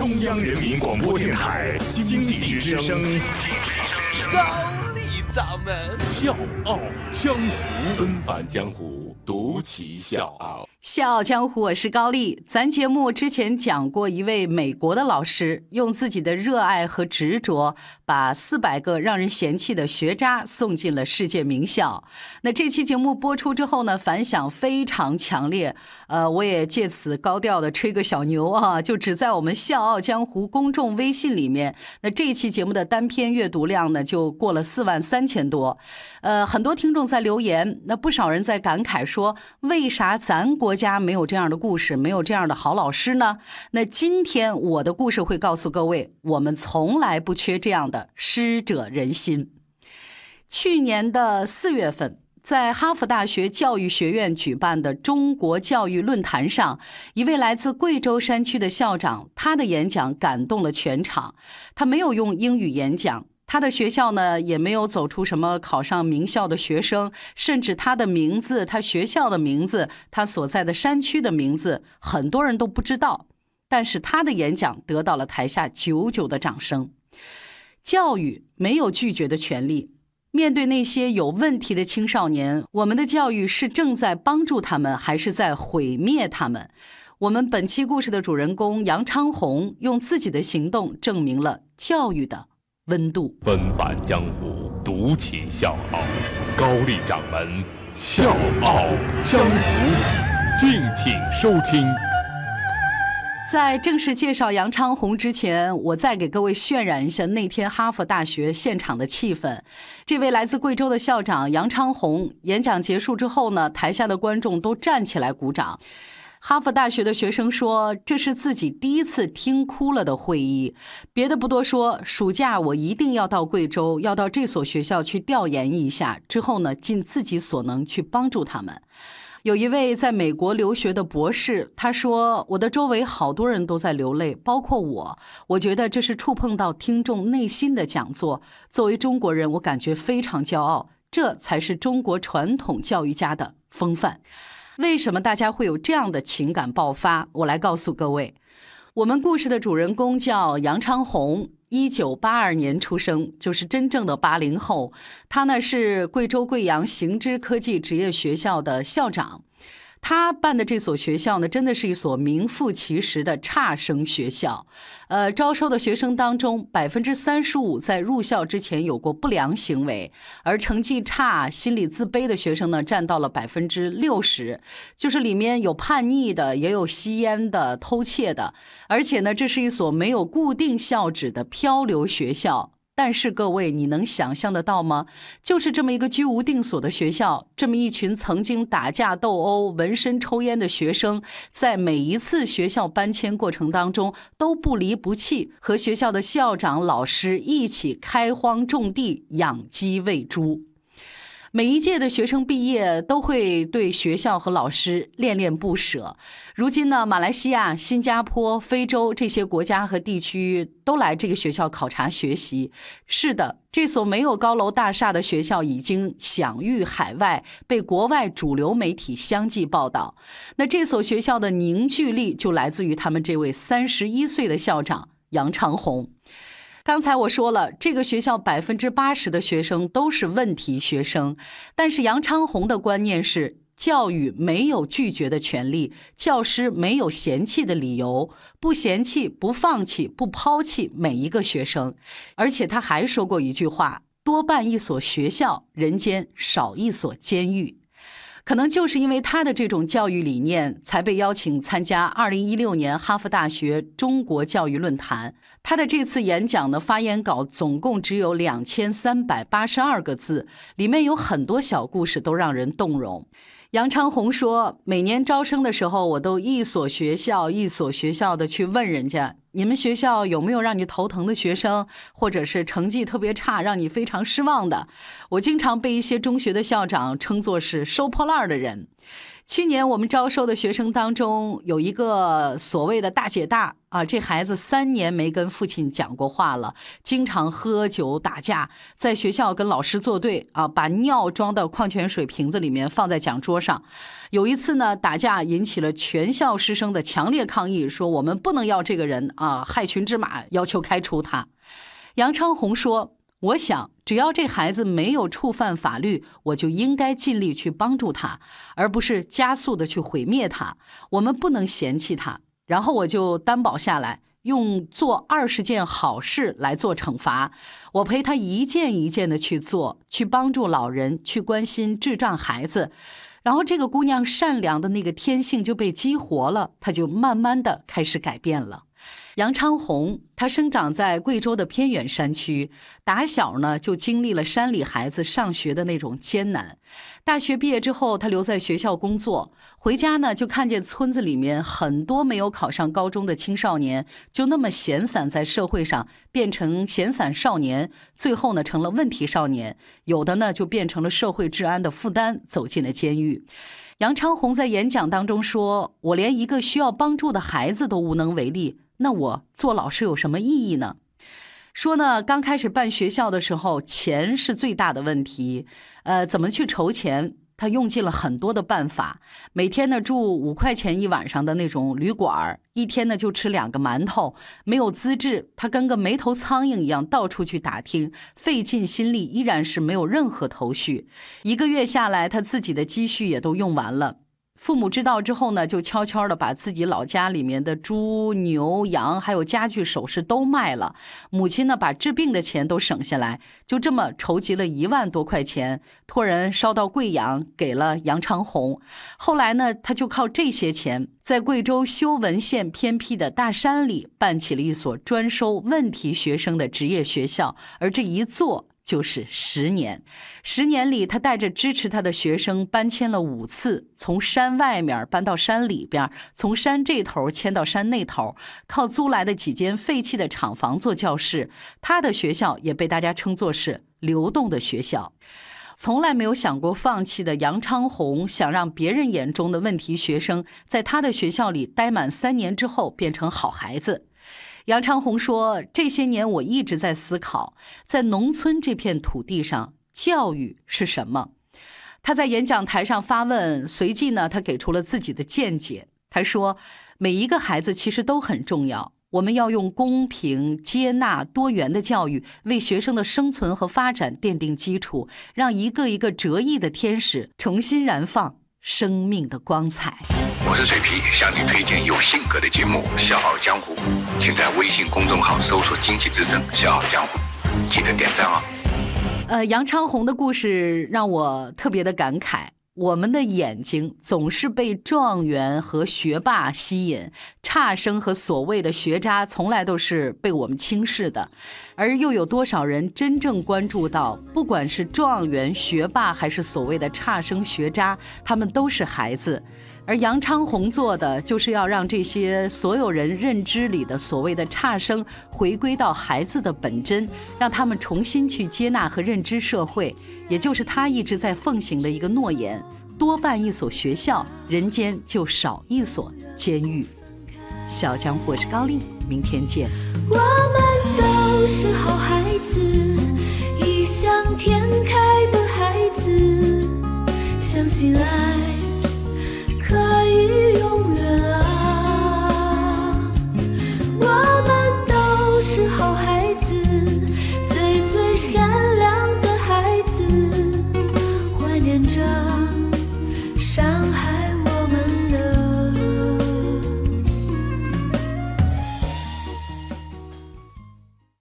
中央人民广播电台经济之声，高丽掌门笑傲江湖，纷繁江湖，独骑笑傲。笑傲江湖，我是高丽。咱节目之前讲过一位美国的老师，用自己的热爱和执着，把四百个让人嫌弃的学渣送进了世界名校。那这期节目播出之后呢，反响非常强烈。呃，我也借此高调的吹个小牛啊，就只在我们笑傲江湖公众微信里面，那这期节目的单篇阅读量呢，就过了四万三千多。呃，很多听众在留言，那不少人在感慨说，为啥咱国家没有这样的故事，没有这样的好老师呢？那今天我的故事会告诉各位，我们从来不缺这样的师者仁心。去年的四月份，在哈佛大学教育学院举办的中国教育论坛上，一位来自贵州山区的校长，他的演讲感动了全场。他没有用英语演讲。他的学校呢，也没有走出什么考上名校的学生，甚至他的名字、他学校的名字、他所在的山区的名字，很多人都不知道。但是他的演讲得到了台下久久的掌声。教育没有拒绝的权利。面对那些有问题的青少年，我们的教育是正在帮助他们，还是在毁灭他们？我们本期故事的主人公杨昌红，用自己的行动证明了教育的。温度，纷繁江湖，独起笑傲。高丽掌门，笑傲江湖，敬请收听。在正式介绍杨昌洪之前，我再给各位渲染一下那天哈佛大学现场的气氛。这位来自贵州的校长杨昌洪演讲结束之后呢，台下的观众都站起来鼓掌。哈佛大学的学生说：“这是自己第一次听哭了的会议。”别的不多说，暑假我一定要到贵州，要到这所学校去调研一下。之后呢，尽自己所能去帮助他们。有一位在美国留学的博士，他说：“我的周围好多人都在流泪，包括我。我觉得这是触碰到听众内心的讲座。作为中国人，我感觉非常骄傲。这才是中国传统教育家的风范。”为什么大家会有这样的情感爆发？我来告诉各位，我们故事的主人公叫杨昌红，一九八二年出生，就是真正的八零后。他呢是贵州贵阳行知科技职业学校的校长。他办的这所学校呢，真的是一所名副其实的差生学校。呃，招收的学生当中，百分之三十五在入校之前有过不良行为，而成绩差、心理自卑的学生呢，占到了百分之六十。就是里面有叛逆的，也有吸烟的、偷窃的。而且呢，这是一所没有固定校址的漂流学校。但是各位，你能想象得到吗？就是这么一个居无定所的学校，这么一群曾经打架斗殴、纹身抽烟的学生，在每一次学校搬迁过程当中都不离不弃，和学校的校长、老师一起开荒种地、养鸡喂猪。每一届的学生毕业都会对学校和老师恋恋不舍。如今呢，马来西亚、新加坡、非洲这些国家和地区都来这个学校考察学习。是的，这所没有高楼大厦的学校已经享誉海外，被国外主流媒体相继报道。那这所学校的凝聚力就来自于他们这位三十一岁的校长杨长红。刚才我说了，这个学校百分之八十的学生都是问题学生，但是杨昌红的观念是：教育没有拒绝的权利，教师没有嫌弃的理由，不嫌弃、不放弃、不抛弃每一个学生。而且他还说过一句话：多办一所学校，人间少一所监狱。可能就是因为他的这种教育理念，才被邀请参加2016年哈佛大学中国教育论坛。他的这次演讲的发言稿总共只有两千三百八十二个字，里面有很多小故事，都让人动容。杨昌红说：“每年招生的时候，我都一所学校一所学校的去问人家，你们学校有没有让你头疼的学生，或者是成绩特别差让你非常失望的？我经常被一些中学的校长称作是收破烂的人。去年我们招收的学生当中，有一个所谓的大姐大啊，这孩子三年没跟父亲讲过话了，经常喝酒打架，在学校跟老师作对啊，把尿装到矿泉水瓶子里面放在讲桌上。有一次呢，打架引起了全校师生的强烈抗议，说我们不能要这个人啊，害群之马，要求开除他。杨昌红说。我想，只要这孩子没有触犯法律，我就应该尽力去帮助他，而不是加速的去毁灭他。我们不能嫌弃他。然后我就担保下来，用做二十件好事来做惩罚。我陪他一件一件的去做，去帮助老人，去关心智障孩子。然后这个姑娘善良的那个天性就被激活了，她就慢慢的开始改变了。杨昌红，他生长在贵州的偏远山区，打小呢就经历了山里孩子上学的那种艰难。大学毕业之后，他留在学校工作，回家呢就看见村子里面很多没有考上高中的青少年，就那么闲散在社会上，变成闲散少年，最后呢成了问题少年，有的呢就变成了社会治安的负担，走进了监狱。杨昌红在演讲当中说：“我连一个需要帮助的孩子都无能为力。”那我做老师有什么意义呢？说呢，刚开始办学校的时候，钱是最大的问题。呃，怎么去筹钱？他用尽了很多的办法。每天呢住五块钱一晚上的那种旅馆一天呢就吃两个馒头。没有资质，他跟个没头苍蝇一样到处去打听，费尽心力依然是没有任何头绪。一个月下来，他自己的积蓄也都用完了。父母知道之后呢，就悄悄的把自己老家里面的猪、牛、羊，还有家具、首饰都卖了。母亲呢，把治病的钱都省下来，就这么筹集了一万多块钱，托人捎到贵阳，给了杨长红。后来呢，他就靠这些钱，在贵州修文县偏僻的大山里，办起了一所专收问题学生的职业学校，而这一做。就是十年，十年里，他带着支持他的学生搬迁了五次，从山外面搬到山里边，从山这头迁到山那头，靠租来的几间废弃的厂房做教室。他的学校也被大家称作是流动的学校。从来没有想过放弃的杨昌红，想让别人眼中的问题学生在他的学校里待满三年之后变成好孩子。杨昌红说：“这些年我一直在思考，在农村这片土地上，教育是什么。”他在演讲台上发问，随即呢，他给出了自己的见解。他说：“每一个孩子其实都很重要，我们要用公平、接纳、多元的教育，为学生的生存和发展奠定基础，让一个一个折翼的天使重新燃放。”生命的光彩。我是水皮，向你推荐有性格的节目《笑傲江湖》，请在微信公众号搜索“经济之声笑傲江湖”，记得点赞哦。呃，杨昌红的故事让我特别的感慨。我们的眼睛总是被状元和学霸吸引，差生和所谓的学渣从来都是被我们轻视的。而又有多少人真正关注到，不管是状元、学霸，还是所谓的差生、学渣，他们都是孩子。而杨昌宏做的，就是要让这些所有人认知里的所谓的差生，回归到孩子的本真，让他们重新去接纳和认知社会。也就是他一直在奉行的一个诺言：多办一所学校，人间就少一所监狱。小江我是高丽，明天见。我们都是好孩子，异想天开的孩子，相信爱。